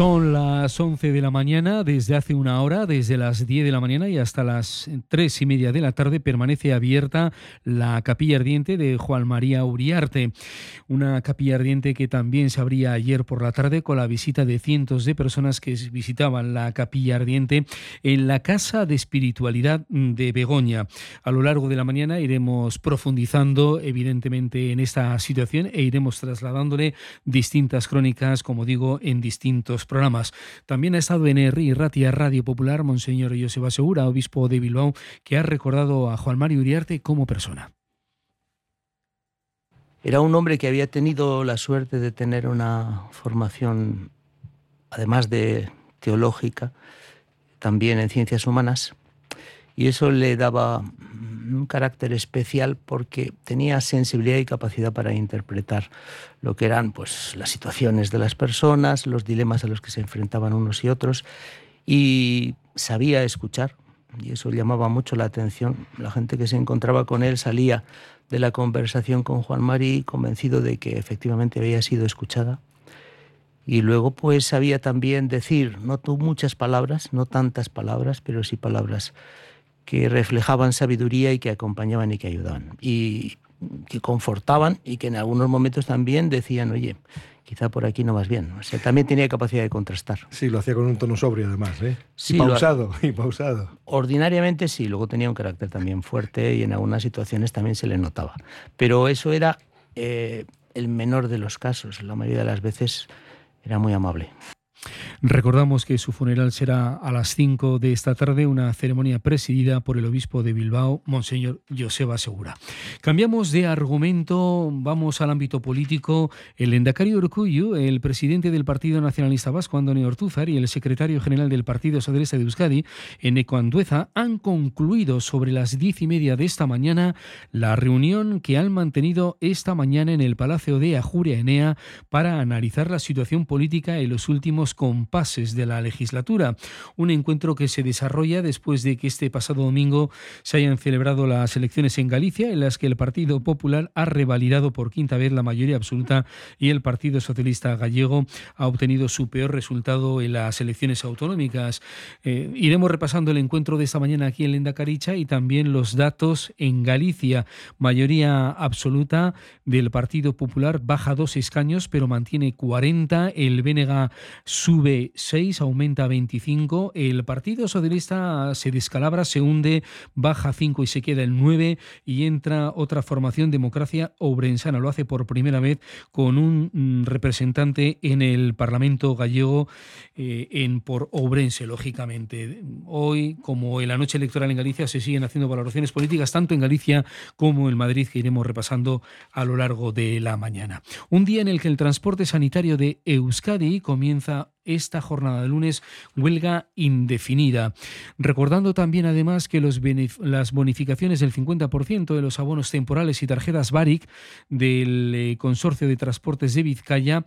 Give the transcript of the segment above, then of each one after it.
Son las 11 de la mañana, desde hace una hora, desde las 10 de la mañana y hasta las 3 y media de la tarde permanece abierta la capilla ardiente de Juan María Uriarte. Una capilla ardiente que también se abría ayer por la tarde con la visita de cientos de personas que visitaban la capilla ardiente en la Casa de Espiritualidad de Begoña. A lo largo de la mañana iremos profundizando evidentemente en esta situación e iremos trasladándole distintas crónicas, como digo, en distintos programas. También ha estado en y Ratia Radio Popular Monseñor Joseba Segura, obispo de Bilbao, que ha recordado a Juan Mario Uriarte como persona. Era un hombre que había tenido la suerte de tener una formación, además de teológica, también en ciencias humanas, y eso le daba un carácter especial porque tenía sensibilidad y capacidad para interpretar lo que eran pues, las situaciones de las personas, los dilemas a los que se enfrentaban unos y otros, y sabía escuchar, y eso llamaba mucho la atención. La gente que se encontraba con él salía de la conversación con Juan Mari convencido de que efectivamente había sido escuchada. Y luego pues sabía también decir, no tú muchas palabras, no tantas palabras, pero sí palabras que reflejaban sabiduría y que acompañaban y que ayudaban. Y que confortaban y que en algunos momentos también decían, oye, quizá por aquí no vas bien. O sea, también tenía capacidad de contrastar. Sí, lo hacía con un tono sobrio además, ¿eh? Sí, y pausado, y pausado. Ordinariamente sí, luego tenía un carácter también fuerte y en algunas situaciones también se le notaba. Pero eso era eh, el menor de los casos. La mayoría de las veces era muy amable. Recordamos que su funeral será a las 5 de esta tarde, una ceremonia presidida por el obispo de Bilbao, Monseñor Joseba Segura. Cambiamos de argumento, vamos al ámbito político. El endacario Urcuyu, el presidente del Partido Nacionalista Vasco, Antonio Ortúzar, y el secretario general del Partido Socialista de Euskadi, Eneco Andueza, han concluido sobre las diez y media de esta mañana la reunión que han mantenido esta mañana en el Palacio de Ajuria Enea para analizar la situación política en los últimos compases de la legislatura. Un encuentro que se desarrolla después de que este pasado domingo se hayan celebrado las elecciones en Galicia, en las que el Partido Popular ha revalidado por quinta vez la mayoría absoluta y el Partido Socialista Gallego ha obtenido su peor resultado en las elecciones autonómicas. Eh, iremos repasando el encuentro de esta mañana aquí en Lenda Caricha y también los datos en Galicia. Mayoría absoluta del Partido Popular baja dos escaños, pero mantiene 40. El Bénega sube 6, aumenta 25. El Partido Socialista se descalabra, se hunde, baja 5 y se queda el 9. Y entra otra formación, Democracia Obrensana. Lo hace por primera vez con un mm, representante en el Parlamento gallego eh, en por Obrense, lógicamente. Hoy, como en la noche electoral en Galicia, se siguen haciendo valoraciones políticas, tanto en Galicia como en Madrid, que iremos repasando a lo largo de la mañana. Un día en el que el transporte sanitario de Euskadi comienza esta jornada de lunes huelga indefinida. Recordando también además que los las bonificaciones del 50% de los abonos temporales y tarjetas BARIC del eh, Consorcio de Transportes de Vizcaya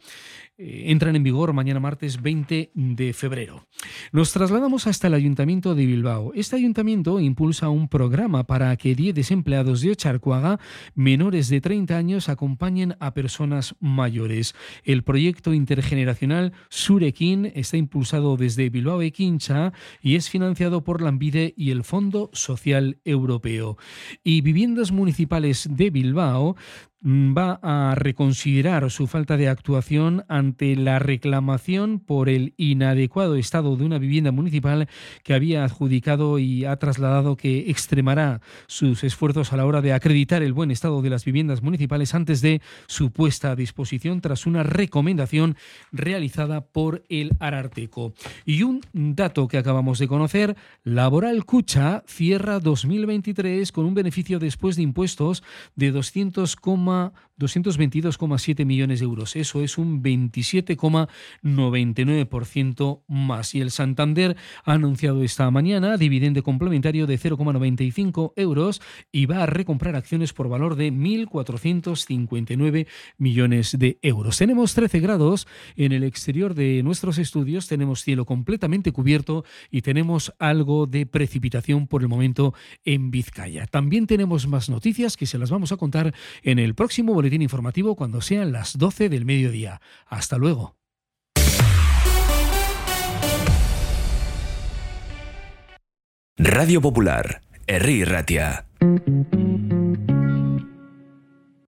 eh, entran en vigor mañana martes 20 de febrero. Nos trasladamos hasta el Ayuntamiento de Bilbao. Este ayuntamiento impulsa un programa para que 10 desempleados de Ocharcuaga menores de 30 años acompañen a personas mayores. El proyecto intergeneracional Está impulsado desde Bilbao e Quincha y es financiado por Lambide y el Fondo Social Europeo. Y Viviendas Municipales de Bilbao va a reconsiderar su falta de actuación ante la reclamación por el inadecuado estado de una vivienda municipal que había adjudicado y ha trasladado que extremará sus esfuerzos a la hora de acreditar el buen estado de las viviendas municipales antes de su puesta a disposición tras una recomendación realizada por el Ararteco. Y un dato que acabamos de conocer, Laboral Cucha cierra 2023 con un beneficio después de impuestos de 200, besoin 222,7 millones de euros. Eso es un 27,99% más. Y el Santander ha anunciado esta mañana dividendo complementario de 0,95 euros y va a recomprar acciones por valor de 1.459 millones de euros. Tenemos 13 grados en el exterior de nuestros estudios, tenemos cielo completamente cubierto y tenemos algo de precipitación por el momento en Vizcaya. También tenemos más noticias que se las vamos a contar en el próximo boletín informativo cuando sean las 12 del mediodía. Hasta luego. Radio Popular, Erri Ratia.